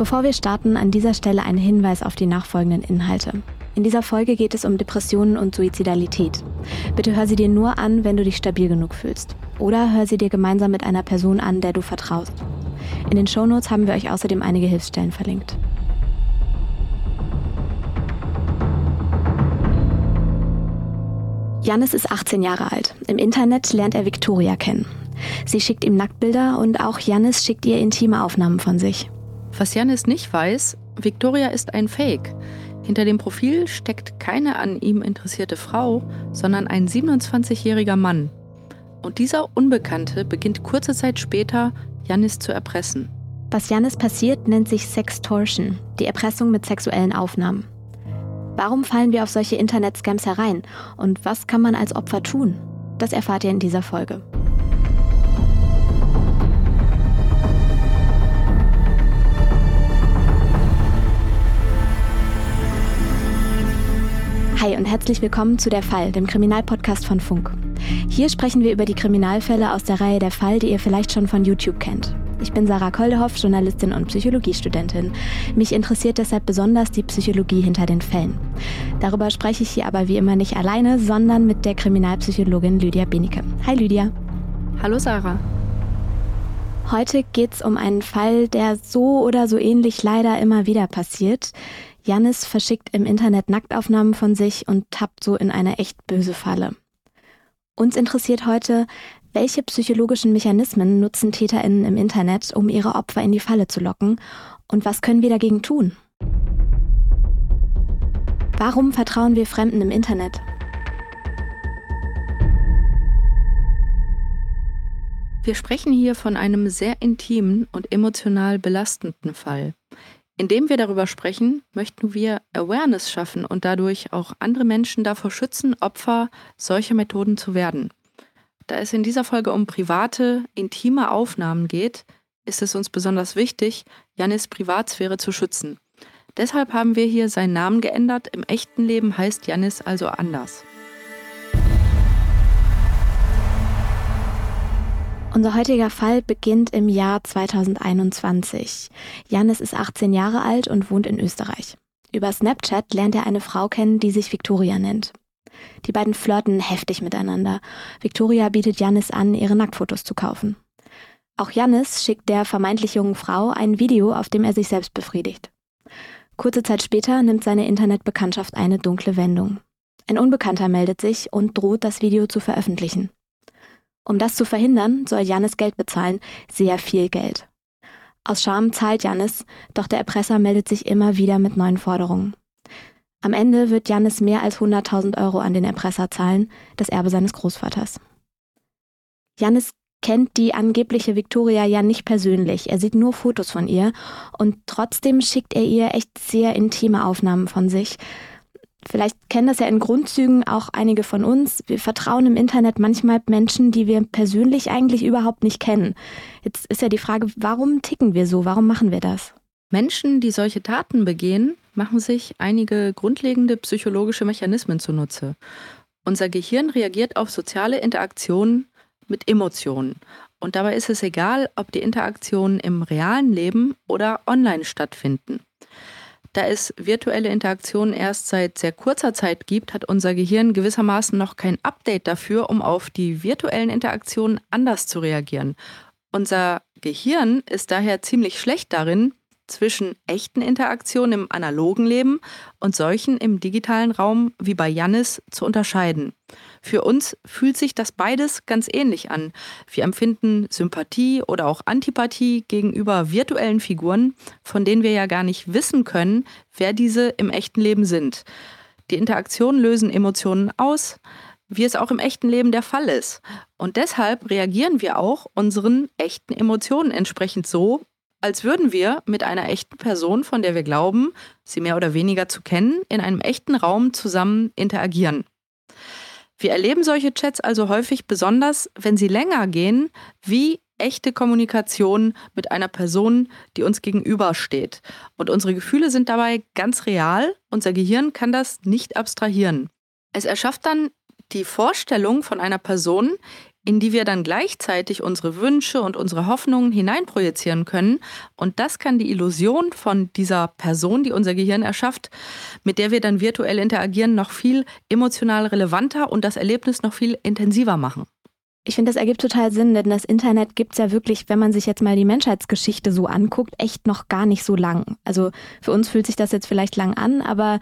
Bevor wir starten, an dieser Stelle ein Hinweis auf die nachfolgenden Inhalte. In dieser Folge geht es um Depressionen und Suizidalität. Bitte hör sie dir nur an, wenn du dich stabil genug fühlst. Oder hör sie dir gemeinsam mit einer Person an, der du vertraust. In den Shownotes haben wir euch außerdem einige Hilfsstellen verlinkt. Janis ist 18 Jahre alt. Im Internet lernt er Victoria kennen. Sie schickt ihm Nacktbilder und auch Janis schickt ihr intime Aufnahmen von sich. Was Janis nicht weiß, Victoria ist ein Fake. Hinter dem Profil steckt keine an ihm interessierte Frau, sondern ein 27-jähriger Mann. Und dieser Unbekannte beginnt kurze Zeit später, Janis zu erpressen. Was Janis passiert, nennt sich Sextortion, die Erpressung mit sexuellen Aufnahmen. Warum fallen wir auf solche Internet-Scams herein und was kann man als Opfer tun? Das erfahrt ihr in dieser Folge. Hi und herzlich willkommen zu Der Fall, dem Kriminalpodcast von Funk. Hier sprechen wir über die Kriminalfälle aus der Reihe Der Fall, die ihr vielleicht schon von YouTube kennt. Ich bin Sarah Koldehoff, Journalistin und Psychologiestudentin. Mich interessiert deshalb besonders die Psychologie hinter den Fällen. Darüber spreche ich hier aber wie immer nicht alleine, sondern mit der Kriminalpsychologin Lydia Benecke. Hi Lydia. Hallo Sarah. Heute geht es um einen Fall, der so oder so ähnlich leider immer wieder passiert. Janis verschickt im Internet Nacktaufnahmen von sich und tappt so in eine echt böse Falle. Uns interessiert heute, welche psychologischen Mechanismen nutzen TäterInnen im Internet, um ihre Opfer in die Falle zu locken? Und was können wir dagegen tun? Warum vertrauen wir Fremden im Internet? Wir sprechen hier von einem sehr intimen und emotional belastenden Fall. Indem wir darüber sprechen, möchten wir Awareness schaffen und dadurch auch andere Menschen davor schützen, Opfer solcher Methoden zu werden. Da es in dieser Folge um private, intime Aufnahmen geht, ist es uns besonders wichtig, Janis Privatsphäre zu schützen. Deshalb haben wir hier seinen Namen geändert. Im echten Leben heißt Janis also anders. Unser heutiger Fall beginnt im Jahr 2021. Janis ist 18 Jahre alt und wohnt in Österreich. Über Snapchat lernt er eine Frau kennen, die sich Victoria nennt. Die beiden flirten heftig miteinander. Victoria bietet Janis an, ihre Nacktfotos zu kaufen. Auch Janis schickt der vermeintlich jungen Frau ein Video, auf dem er sich selbst befriedigt. Kurze Zeit später nimmt seine Internetbekanntschaft eine dunkle Wendung. Ein Unbekannter meldet sich und droht, das Video zu veröffentlichen. Um das zu verhindern, soll Janis Geld bezahlen, sehr viel Geld. Aus Scham zahlt Janis, doch der Erpresser meldet sich immer wieder mit neuen Forderungen. Am Ende wird Janis mehr als 100.000 Euro an den Erpresser zahlen, das Erbe seines Großvaters. Janis kennt die angebliche Victoria ja nicht persönlich. Er sieht nur Fotos von ihr und trotzdem schickt er ihr echt sehr intime Aufnahmen von sich, Vielleicht kennen das ja in Grundzügen auch einige von uns. Wir vertrauen im Internet manchmal Menschen, die wir persönlich eigentlich überhaupt nicht kennen. Jetzt ist ja die Frage, warum ticken wir so? Warum machen wir das? Menschen, die solche Taten begehen, machen sich einige grundlegende psychologische Mechanismen zunutze. Unser Gehirn reagiert auf soziale Interaktionen mit Emotionen. Und dabei ist es egal, ob die Interaktionen im realen Leben oder online stattfinden. Da es virtuelle Interaktionen erst seit sehr kurzer Zeit gibt, hat unser Gehirn gewissermaßen noch kein Update dafür, um auf die virtuellen Interaktionen anders zu reagieren. Unser Gehirn ist daher ziemlich schlecht darin, zwischen echten Interaktionen im analogen Leben und solchen im digitalen Raum wie bei Jannis zu unterscheiden. Für uns fühlt sich das beides ganz ähnlich an. Wir empfinden Sympathie oder auch Antipathie gegenüber virtuellen Figuren, von denen wir ja gar nicht wissen können, wer diese im echten Leben sind. Die Interaktionen lösen Emotionen aus, wie es auch im echten Leben der Fall ist. Und deshalb reagieren wir auch unseren echten Emotionen entsprechend so, als würden wir mit einer echten Person, von der wir glauben, sie mehr oder weniger zu kennen, in einem echten Raum zusammen interagieren. Wir erleben solche Chats also häufig besonders, wenn sie länger gehen, wie echte Kommunikation mit einer Person, die uns gegenübersteht. Und unsere Gefühle sind dabei ganz real. Unser Gehirn kann das nicht abstrahieren. Es erschafft dann die Vorstellung von einer Person, in die wir dann gleichzeitig unsere Wünsche und unsere Hoffnungen hineinprojizieren können. Und das kann die Illusion von dieser Person, die unser Gehirn erschafft, mit der wir dann virtuell interagieren, noch viel emotional relevanter und das Erlebnis noch viel intensiver machen. Ich finde, das ergibt total Sinn, denn das Internet gibt es ja wirklich, wenn man sich jetzt mal die Menschheitsgeschichte so anguckt, echt noch gar nicht so lang. Also für uns fühlt sich das jetzt vielleicht lang an, aber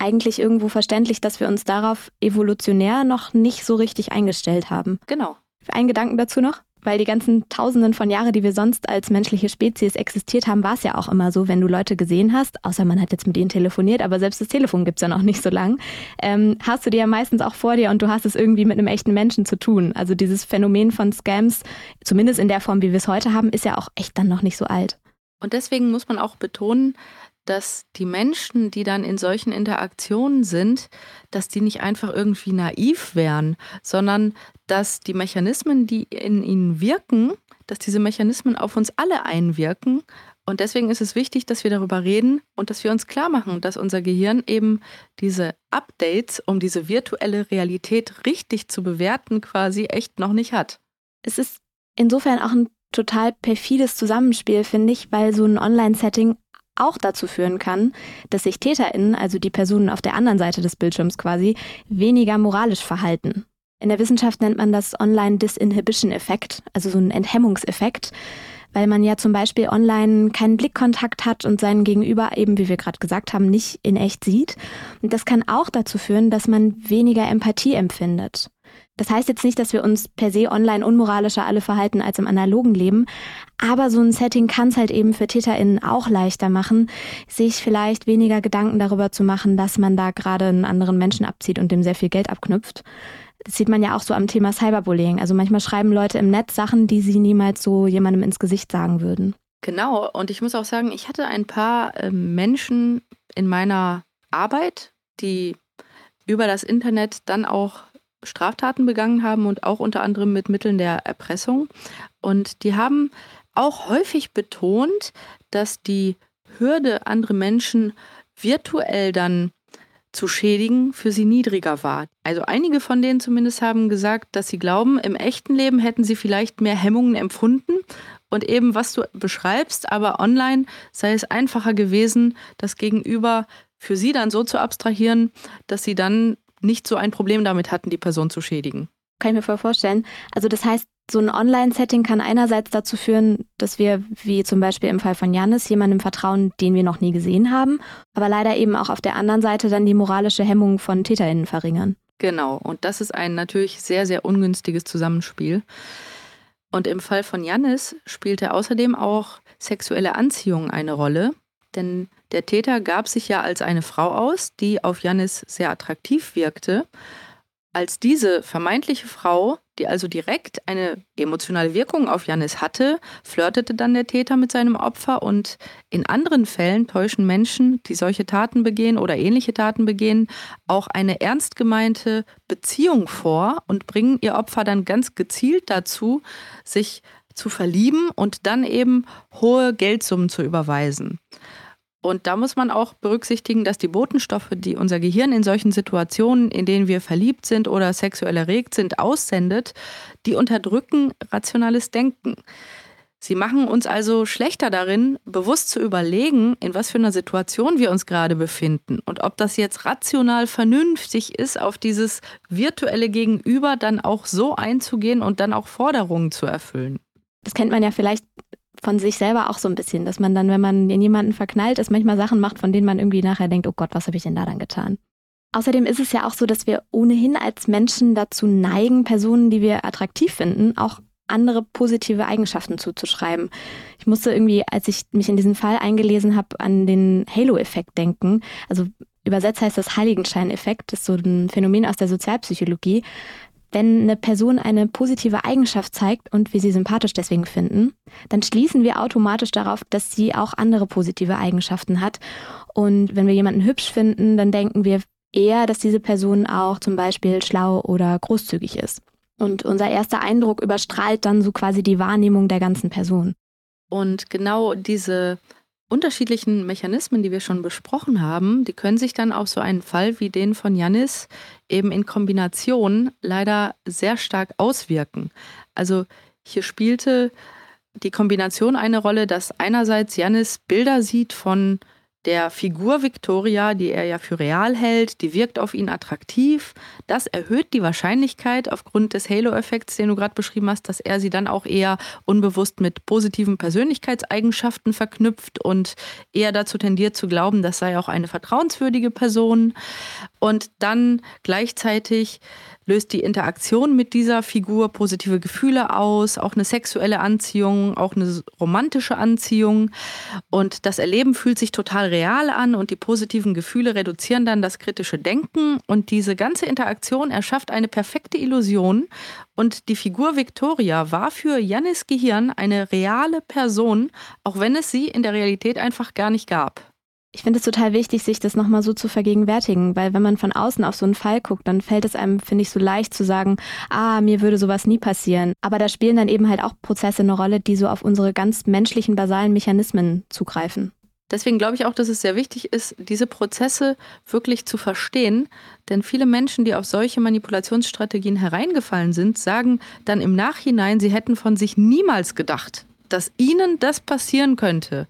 eigentlich irgendwo verständlich, dass wir uns darauf evolutionär noch nicht so richtig eingestellt haben. Genau. Ein Gedanken dazu noch? Weil die ganzen Tausenden von Jahren, die wir sonst als menschliche Spezies existiert haben, war es ja auch immer so, wenn du Leute gesehen hast, außer man hat jetzt mit ihnen telefoniert, aber selbst das Telefon gibt es ja noch nicht so lang, ähm, hast du die ja meistens auch vor dir und du hast es irgendwie mit einem echten Menschen zu tun. Also dieses Phänomen von Scams, zumindest in der Form, wie wir es heute haben, ist ja auch echt dann noch nicht so alt. Und deswegen muss man auch betonen, dass die Menschen, die dann in solchen Interaktionen sind, dass die nicht einfach irgendwie naiv wären, sondern dass die Mechanismen, die in ihnen wirken, dass diese Mechanismen auf uns alle einwirken. Und deswegen ist es wichtig, dass wir darüber reden und dass wir uns klar machen, dass unser Gehirn eben diese Updates, um diese virtuelle Realität richtig zu bewerten, quasi echt noch nicht hat. Es ist insofern auch ein total perfides Zusammenspiel, finde ich, weil so ein Online-Setting auch dazu führen kann, dass sich TäterInnen, also die Personen auf der anderen Seite des Bildschirms quasi, weniger moralisch verhalten. In der Wissenschaft nennt man das Online-Disinhibition-Effekt, also so ein Enthemmungseffekt, weil man ja zum Beispiel online keinen Blickkontakt hat und seinen Gegenüber eben, wie wir gerade gesagt haben, nicht in echt sieht. Und das kann auch dazu führen, dass man weniger Empathie empfindet. Das heißt jetzt nicht, dass wir uns per se online unmoralischer alle verhalten als im analogen Leben, aber so ein Setting kann es halt eben für TäterInnen auch leichter machen, sich vielleicht weniger Gedanken darüber zu machen, dass man da gerade einen anderen Menschen abzieht und dem sehr viel Geld abknüpft. Das sieht man ja auch so am Thema Cyberbullying. Also manchmal schreiben Leute im Netz Sachen, die sie niemals so jemandem ins Gesicht sagen würden. Genau, und ich muss auch sagen, ich hatte ein paar äh, Menschen in meiner Arbeit, die über das Internet dann auch Straftaten begangen haben und auch unter anderem mit Mitteln der Erpressung. Und die haben auch häufig betont, dass die Hürde, andere Menschen virtuell dann zu schädigen, für sie niedriger war. Also einige von denen zumindest haben gesagt, dass sie glauben, im echten Leben hätten sie vielleicht mehr Hemmungen empfunden und eben was du beschreibst, aber online sei es einfacher gewesen, das Gegenüber für sie dann so zu abstrahieren, dass sie dann nicht so ein Problem damit hatten, die Person zu schädigen. Kann ich mir voll vorstellen. Also das heißt, so ein Online-Setting kann einerseits dazu führen, dass wir, wie zum Beispiel im Fall von Janis, jemandem vertrauen, den wir noch nie gesehen haben, aber leider eben auch auf der anderen Seite dann die moralische Hemmung von TäterInnen verringern. Genau, und das ist ein natürlich sehr, sehr ungünstiges Zusammenspiel. Und im Fall von Janis spielte außerdem auch sexuelle Anziehung eine Rolle, denn der Täter gab sich ja als eine Frau aus, die auf Janis sehr attraktiv wirkte. Als diese vermeintliche Frau, die also direkt eine emotionale Wirkung auf Janis hatte, flirtete dann der Täter mit seinem Opfer und in anderen Fällen täuschen Menschen, die solche Taten begehen oder ähnliche Taten begehen, auch eine ernst gemeinte Beziehung vor und bringen ihr Opfer dann ganz gezielt dazu, sich zu verlieben und dann eben hohe Geldsummen zu überweisen. Und da muss man auch berücksichtigen, dass die Botenstoffe, die unser Gehirn in solchen Situationen, in denen wir verliebt sind oder sexuell erregt sind, aussendet, die unterdrücken rationales Denken. Sie machen uns also schlechter darin, bewusst zu überlegen, in was für einer Situation wir uns gerade befinden und ob das jetzt rational vernünftig ist, auf dieses virtuelle Gegenüber dann auch so einzugehen und dann auch Forderungen zu erfüllen. Das kennt man ja vielleicht von sich selber auch so ein bisschen, dass man dann, wenn man in jemanden verknallt ist, manchmal Sachen macht, von denen man irgendwie nachher denkt, oh Gott, was habe ich denn da dann getan? Außerdem ist es ja auch so, dass wir ohnehin als Menschen dazu neigen, Personen, die wir attraktiv finden, auch andere positive Eigenschaften zuzuschreiben. Ich musste irgendwie, als ich mich in diesen Fall eingelesen habe, an den Halo-Effekt denken. Also übersetzt heißt das Heiligenschein-Effekt. Ist so ein Phänomen aus der Sozialpsychologie wenn eine Person eine positive Eigenschaft zeigt und wir sie sympathisch deswegen finden, dann schließen wir automatisch darauf, dass sie auch andere positive Eigenschaften hat. Und wenn wir jemanden hübsch finden, dann denken wir eher, dass diese Person auch zum Beispiel schlau oder großzügig ist. Und unser erster Eindruck überstrahlt dann so quasi die Wahrnehmung der ganzen Person. Und genau diese unterschiedlichen Mechanismen, die wir schon besprochen haben, die können sich dann auf so einen Fall wie den von Janis eben in Kombination leider sehr stark auswirken. Also hier spielte die Kombination eine Rolle, dass einerseits Janis Bilder sieht von der Figur Victoria, die er ja für real hält, die wirkt auf ihn attraktiv. Das erhöht die Wahrscheinlichkeit aufgrund des Halo-Effekts, den du gerade beschrieben hast, dass er sie dann auch eher unbewusst mit positiven Persönlichkeitseigenschaften verknüpft und eher dazu tendiert zu glauben, das sei auch eine vertrauenswürdige Person. Und dann gleichzeitig löst die Interaktion mit dieser Figur positive Gefühle aus, auch eine sexuelle Anziehung, auch eine romantische Anziehung. Und das Erleben fühlt sich total real an und die positiven Gefühle reduzieren dann das kritische Denken. Und diese ganze Interaktion erschafft eine perfekte Illusion. Und die Figur Victoria war für Jannis Gehirn eine reale Person, auch wenn es sie in der Realität einfach gar nicht gab. Ich finde es total wichtig, sich das nochmal so zu vergegenwärtigen, weil wenn man von außen auf so einen Fall guckt, dann fällt es einem, finde ich, so leicht zu sagen, ah, mir würde sowas nie passieren. Aber da spielen dann eben halt auch Prozesse eine Rolle, die so auf unsere ganz menschlichen, basalen Mechanismen zugreifen. Deswegen glaube ich auch, dass es sehr wichtig ist, diese Prozesse wirklich zu verstehen. Denn viele Menschen, die auf solche Manipulationsstrategien hereingefallen sind, sagen dann im Nachhinein, sie hätten von sich niemals gedacht, dass ihnen das passieren könnte.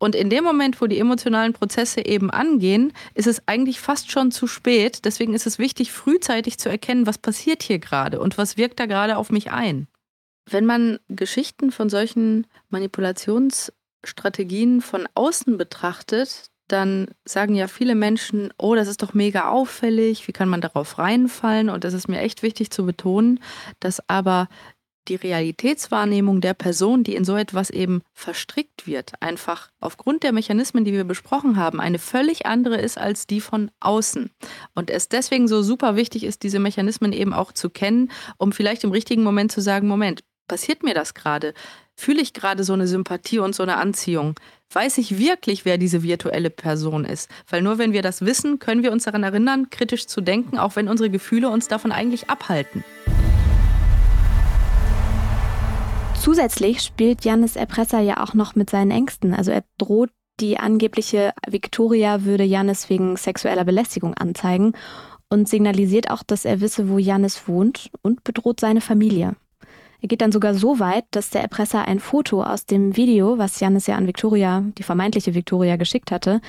Und in dem Moment, wo die emotionalen Prozesse eben angehen, ist es eigentlich fast schon zu spät. Deswegen ist es wichtig, frühzeitig zu erkennen, was passiert hier gerade und was wirkt da gerade auf mich ein. Wenn man Geschichten von solchen Manipulationsstrategien von außen betrachtet, dann sagen ja viele Menschen, oh, das ist doch mega auffällig, wie kann man darauf reinfallen? Und das ist mir echt wichtig zu betonen, dass aber die Realitätswahrnehmung der Person, die in so etwas eben verstrickt wird, einfach aufgrund der Mechanismen, die wir besprochen haben, eine völlig andere ist als die von außen. Und es deswegen so super wichtig ist, diese Mechanismen eben auch zu kennen, um vielleicht im richtigen Moment zu sagen, Moment, passiert mir das gerade? Fühle ich gerade so eine Sympathie und so eine Anziehung? Weiß ich wirklich, wer diese virtuelle Person ist? Weil nur wenn wir das wissen, können wir uns daran erinnern, kritisch zu denken, auch wenn unsere Gefühle uns davon eigentlich abhalten. Zusätzlich spielt Janis Erpresser ja auch noch mit seinen Ängsten. Also er droht die angebliche Victoria würde Janis wegen sexueller Belästigung anzeigen und signalisiert auch, dass er wisse, wo Janis wohnt und bedroht seine Familie. Er geht dann sogar so weit, dass der Erpresser ein Foto aus dem Video, was Janis ja an Victoria, die vermeintliche Victoria, geschickt hatte,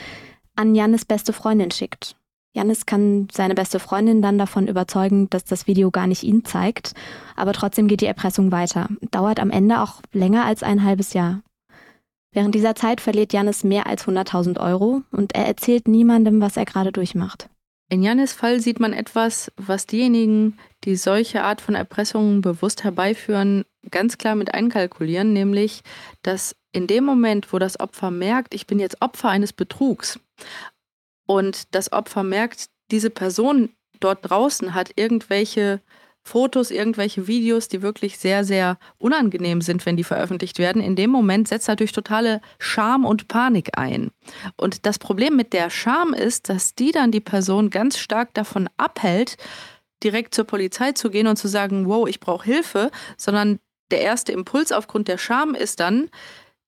an Janis beste Freundin schickt. Janis kann seine beste Freundin dann davon überzeugen, dass das Video gar nicht ihn zeigt, aber trotzdem geht die Erpressung weiter. Dauert am Ende auch länger als ein halbes Jahr. Während dieser Zeit verliert Janis mehr als 100.000 Euro und er erzählt niemandem, was er gerade durchmacht. In Janis Fall sieht man etwas, was diejenigen, die solche Art von Erpressungen bewusst herbeiführen, ganz klar mit einkalkulieren, nämlich, dass in dem Moment, wo das Opfer merkt, ich bin jetzt Opfer eines Betrugs und das Opfer merkt, diese Person dort draußen hat irgendwelche Fotos, irgendwelche Videos, die wirklich sehr, sehr unangenehm sind, wenn die veröffentlicht werden. In dem Moment setzt natürlich totale Scham und Panik ein. Und das Problem mit der Scham ist, dass die dann die Person ganz stark davon abhält, direkt zur Polizei zu gehen und zu sagen, wow, ich brauche Hilfe, sondern der erste Impuls aufgrund der Scham ist dann,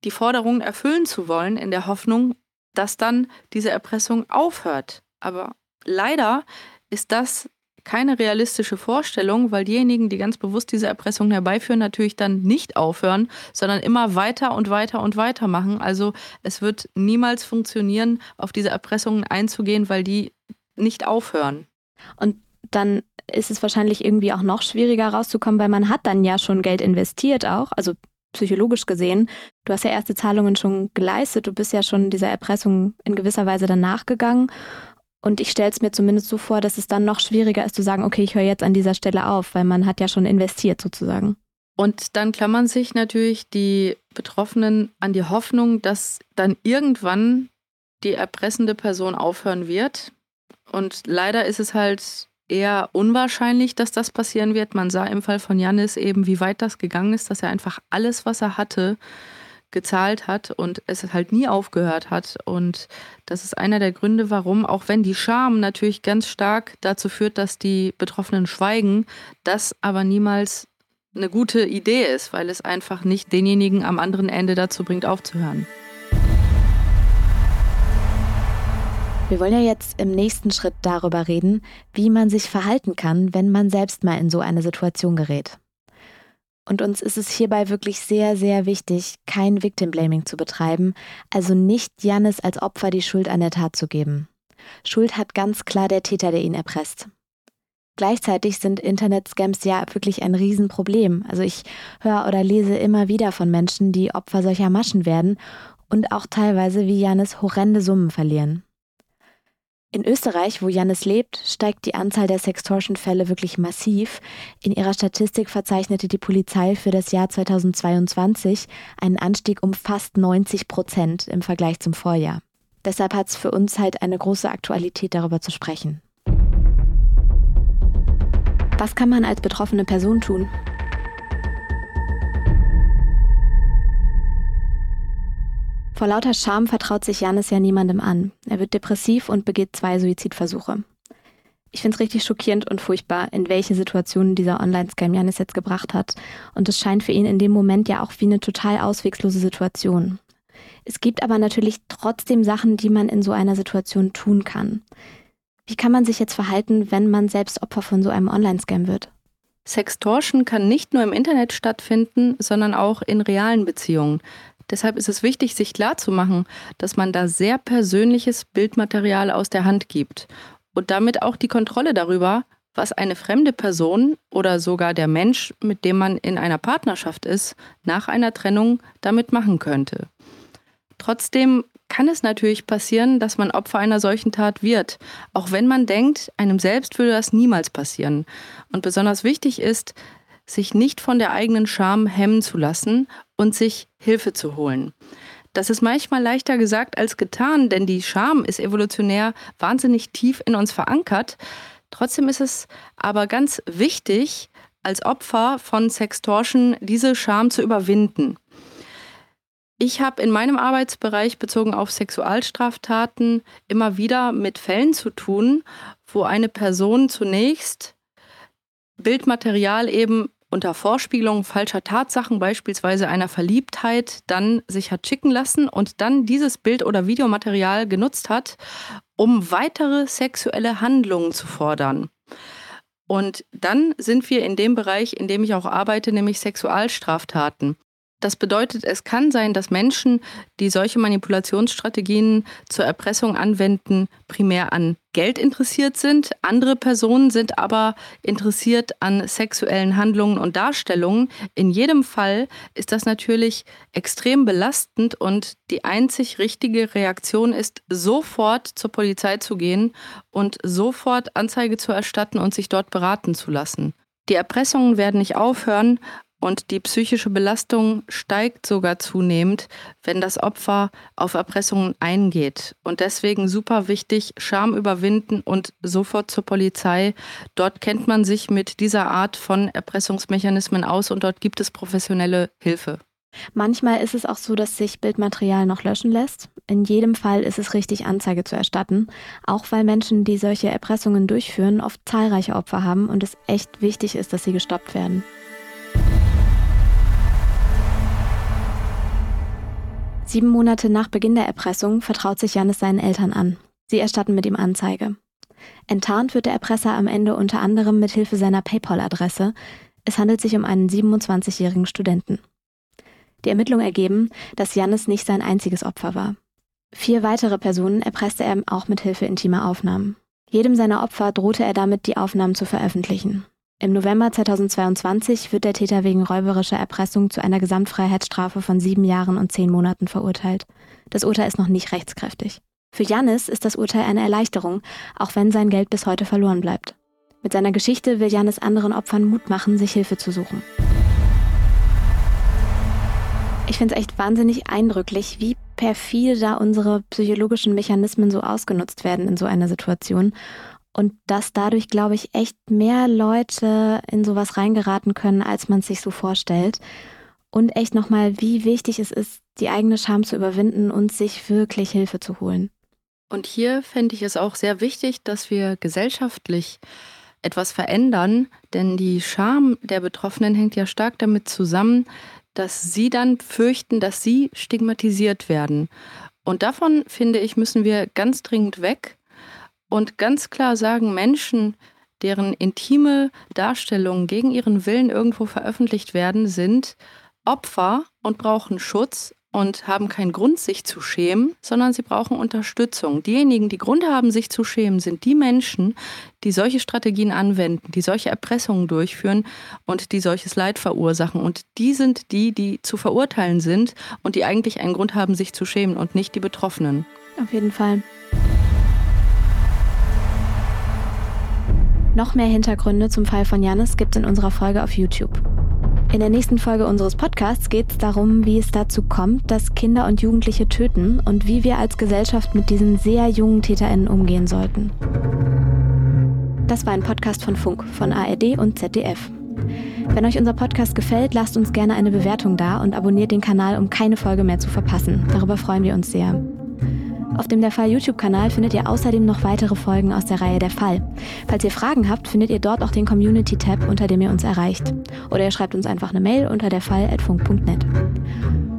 die Forderungen erfüllen zu wollen, in der Hoffnung, dass dann diese Erpressung aufhört. Aber leider ist das keine realistische Vorstellung, weil diejenigen, die ganz bewusst diese Erpressung herbeiführen, natürlich dann nicht aufhören, sondern immer weiter und weiter und weiter machen. Also es wird niemals funktionieren, auf diese Erpressungen einzugehen, weil die nicht aufhören. Und dann ist es wahrscheinlich irgendwie auch noch schwieriger rauszukommen, weil man hat dann ja schon Geld investiert auch, also psychologisch gesehen. Du hast ja erste Zahlungen schon geleistet, du bist ja schon dieser Erpressung in gewisser Weise dann nachgegangen. Und ich stelle es mir zumindest so vor, dass es dann noch schwieriger ist zu sagen, okay, ich höre jetzt an dieser Stelle auf, weil man hat ja schon investiert sozusagen. Und dann klammern sich natürlich die Betroffenen an die Hoffnung, dass dann irgendwann die erpressende Person aufhören wird. Und leider ist es halt eher unwahrscheinlich, dass das passieren wird. Man sah im Fall von Janis eben, wie weit das gegangen ist, dass er einfach alles, was er hatte, gezahlt hat und es halt nie aufgehört hat. Und das ist einer der Gründe, warum, auch wenn die Scham natürlich ganz stark dazu führt, dass die Betroffenen schweigen, das aber niemals eine gute Idee ist, weil es einfach nicht denjenigen am anderen Ende dazu bringt, aufzuhören. Wir wollen ja jetzt im nächsten Schritt darüber reden, wie man sich verhalten kann, wenn man selbst mal in so eine Situation gerät. Und uns ist es hierbei wirklich sehr, sehr wichtig, kein Victim Blaming zu betreiben, also nicht Jannis als Opfer die Schuld an der Tat zu geben. Schuld hat ganz klar der Täter, der ihn erpresst. Gleichzeitig sind Internet-Scams ja wirklich ein Riesenproblem. Also ich höre oder lese immer wieder von Menschen, die Opfer solcher Maschen werden und auch teilweise wie Janis horrende Summen verlieren. In Österreich, wo Janis lebt, steigt die Anzahl der Sextortion-Fälle wirklich massiv. In ihrer Statistik verzeichnete die Polizei für das Jahr 2022 einen Anstieg um fast 90 Prozent im Vergleich zum Vorjahr. Deshalb hat es für uns halt eine große Aktualität, darüber zu sprechen. Was kann man als betroffene Person tun? Vor lauter Scham vertraut sich Janis ja niemandem an. Er wird depressiv und begeht zwei Suizidversuche. Ich finde es richtig schockierend und furchtbar, in welche Situationen dieser Online-Scam Janis jetzt gebracht hat. Und es scheint für ihn in dem Moment ja auch wie eine total auswegslose Situation. Es gibt aber natürlich trotzdem Sachen, die man in so einer Situation tun kann. Wie kann man sich jetzt verhalten, wenn man selbst Opfer von so einem Online-Scam wird? Sextortion kann nicht nur im Internet stattfinden, sondern auch in realen Beziehungen. Deshalb ist es wichtig, sich klarzumachen, dass man da sehr persönliches Bildmaterial aus der Hand gibt und damit auch die Kontrolle darüber, was eine fremde Person oder sogar der Mensch, mit dem man in einer Partnerschaft ist, nach einer Trennung damit machen könnte. Trotzdem kann es natürlich passieren, dass man Opfer einer solchen Tat wird, auch wenn man denkt, einem selbst würde das niemals passieren. Und besonders wichtig ist, sich nicht von der eigenen Scham hemmen zu lassen und sich Hilfe zu holen. Das ist manchmal leichter gesagt als getan, denn die Scham ist evolutionär wahnsinnig tief in uns verankert. Trotzdem ist es aber ganz wichtig, als Opfer von Sextortion diese Scham zu überwinden. Ich habe in meinem Arbeitsbereich bezogen auf Sexualstraftaten immer wieder mit Fällen zu tun, wo eine Person zunächst Bildmaterial eben unter Vorspiegelung falscher Tatsachen, beispielsweise einer Verliebtheit, dann sich hat schicken lassen und dann dieses Bild- oder Videomaterial genutzt hat, um weitere sexuelle Handlungen zu fordern. Und dann sind wir in dem Bereich, in dem ich auch arbeite, nämlich Sexualstraftaten. Das bedeutet, es kann sein, dass Menschen, die solche Manipulationsstrategien zur Erpressung anwenden, primär an Geld interessiert sind. Andere Personen sind aber interessiert an sexuellen Handlungen und Darstellungen. In jedem Fall ist das natürlich extrem belastend und die einzig richtige Reaktion ist, sofort zur Polizei zu gehen und sofort Anzeige zu erstatten und sich dort beraten zu lassen. Die Erpressungen werden nicht aufhören und die psychische Belastung steigt sogar zunehmend, wenn das Opfer auf Erpressungen eingeht. Und deswegen super wichtig, Scham überwinden und sofort zur Polizei. Dort kennt man sich mit dieser Art von Erpressungsmechanismen aus und dort gibt es professionelle Hilfe. Manchmal ist es auch so, dass sich Bildmaterial noch löschen lässt. In jedem Fall ist es richtig, Anzeige zu erstatten, auch weil Menschen, die solche Erpressungen durchführen, oft zahlreiche Opfer haben und es echt wichtig ist, dass sie gestoppt werden. Sieben Monate nach Beginn der Erpressung vertraut sich Janis seinen Eltern an. Sie erstatten mit ihm Anzeige. Enttarnt wird der Erpresser am Ende unter anderem mit Hilfe seiner PayPal-Adresse. Es handelt sich um einen 27-jährigen Studenten. Die Ermittlungen ergeben, dass Janis nicht sein einziges Opfer war. Vier weitere Personen erpresste er auch mit Hilfe intimer Aufnahmen. Jedem seiner Opfer drohte er damit, die Aufnahmen zu veröffentlichen. Im November 2022 wird der Täter wegen räuberischer Erpressung zu einer Gesamtfreiheitsstrafe von sieben Jahren und zehn Monaten verurteilt. Das Urteil ist noch nicht rechtskräftig. Für Janis ist das Urteil eine Erleichterung, auch wenn sein Geld bis heute verloren bleibt. Mit seiner Geschichte will Janis anderen Opfern Mut machen, sich Hilfe zu suchen. Ich finde es echt wahnsinnig eindrücklich, wie perfide da unsere psychologischen Mechanismen so ausgenutzt werden in so einer Situation und dass dadurch, glaube ich, echt mehr Leute in sowas reingeraten können, als man sich so vorstellt. Und echt nochmal, wie wichtig es ist, die eigene Scham zu überwinden und sich wirklich Hilfe zu holen. Und hier fände ich es auch sehr wichtig, dass wir gesellschaftlich etwas verändern, denn die Scham der Betroffenen hängt ja stark damit zusammen, dass sie dann fürchten, dass sie stigmatisiert werden. Und davon, finde ich, müssen wir ganz dringend weg und ganz klar sagen, Menschen, deren intime Darstellungen gegen ihren Willen irgendwo veröffentlicht werden, sind Opfer und brauchen Schutz und haben keinen Grund, sich zu schämen, sondern sie brauchen Unterstützung. Diejenigen, die Grund haben, sich zu schämen, sind die Menschen, die solche Strategien anwenden, die solche Erpressungen durchführen und die solches Leid verursachen. Und die sind die, die zu verurteilen sind und die eigentlich einen Grund haben, sich zu schämen und nicht die Betroffenen. Auf jeden Fall. Noch mehr Hintergründe zum Fall von Janis gibt es in unserer Folge auf YouTube. In der nächsten Folge unseres Podcasts geht es darum, wie es dazu kommt, dass Kinder und Jugendliche töten und wie wir als Gesellschaft mit diesen sehr jungen TäterInnen umgehen sollten. Das war ein Podcast von Funk, von ARD und ZDF. Wenn euch unser Podcast gefällt, lasst uns gerne eine Bewertung da und abonniert den Kanal, um keine Folge mehr zu verpassen. Darüber freuen wir uns sehr. Auf dem Der Fall YouTube-Kanal findet ihr außerdem noch weitere Folgen aus der Reihe Der Fall. Falls ihr Fragen habt, findet ihr dort auch den Community-Tab, unter dem ihr uns erreicht. Oder ihr schreibt uns einfach eine Mail unter derfall.funk.net.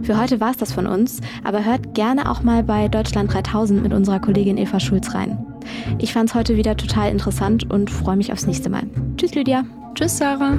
Für heute war es das von uns, aber hört gerne auch mal bei Deutschland 3000 mit unserer Kollegin Eva Schulz rein. Ich fand es heute wieder total interessant und freue mich aufs nächste Mal. Tschüss Lydia. Tschüss Sarah.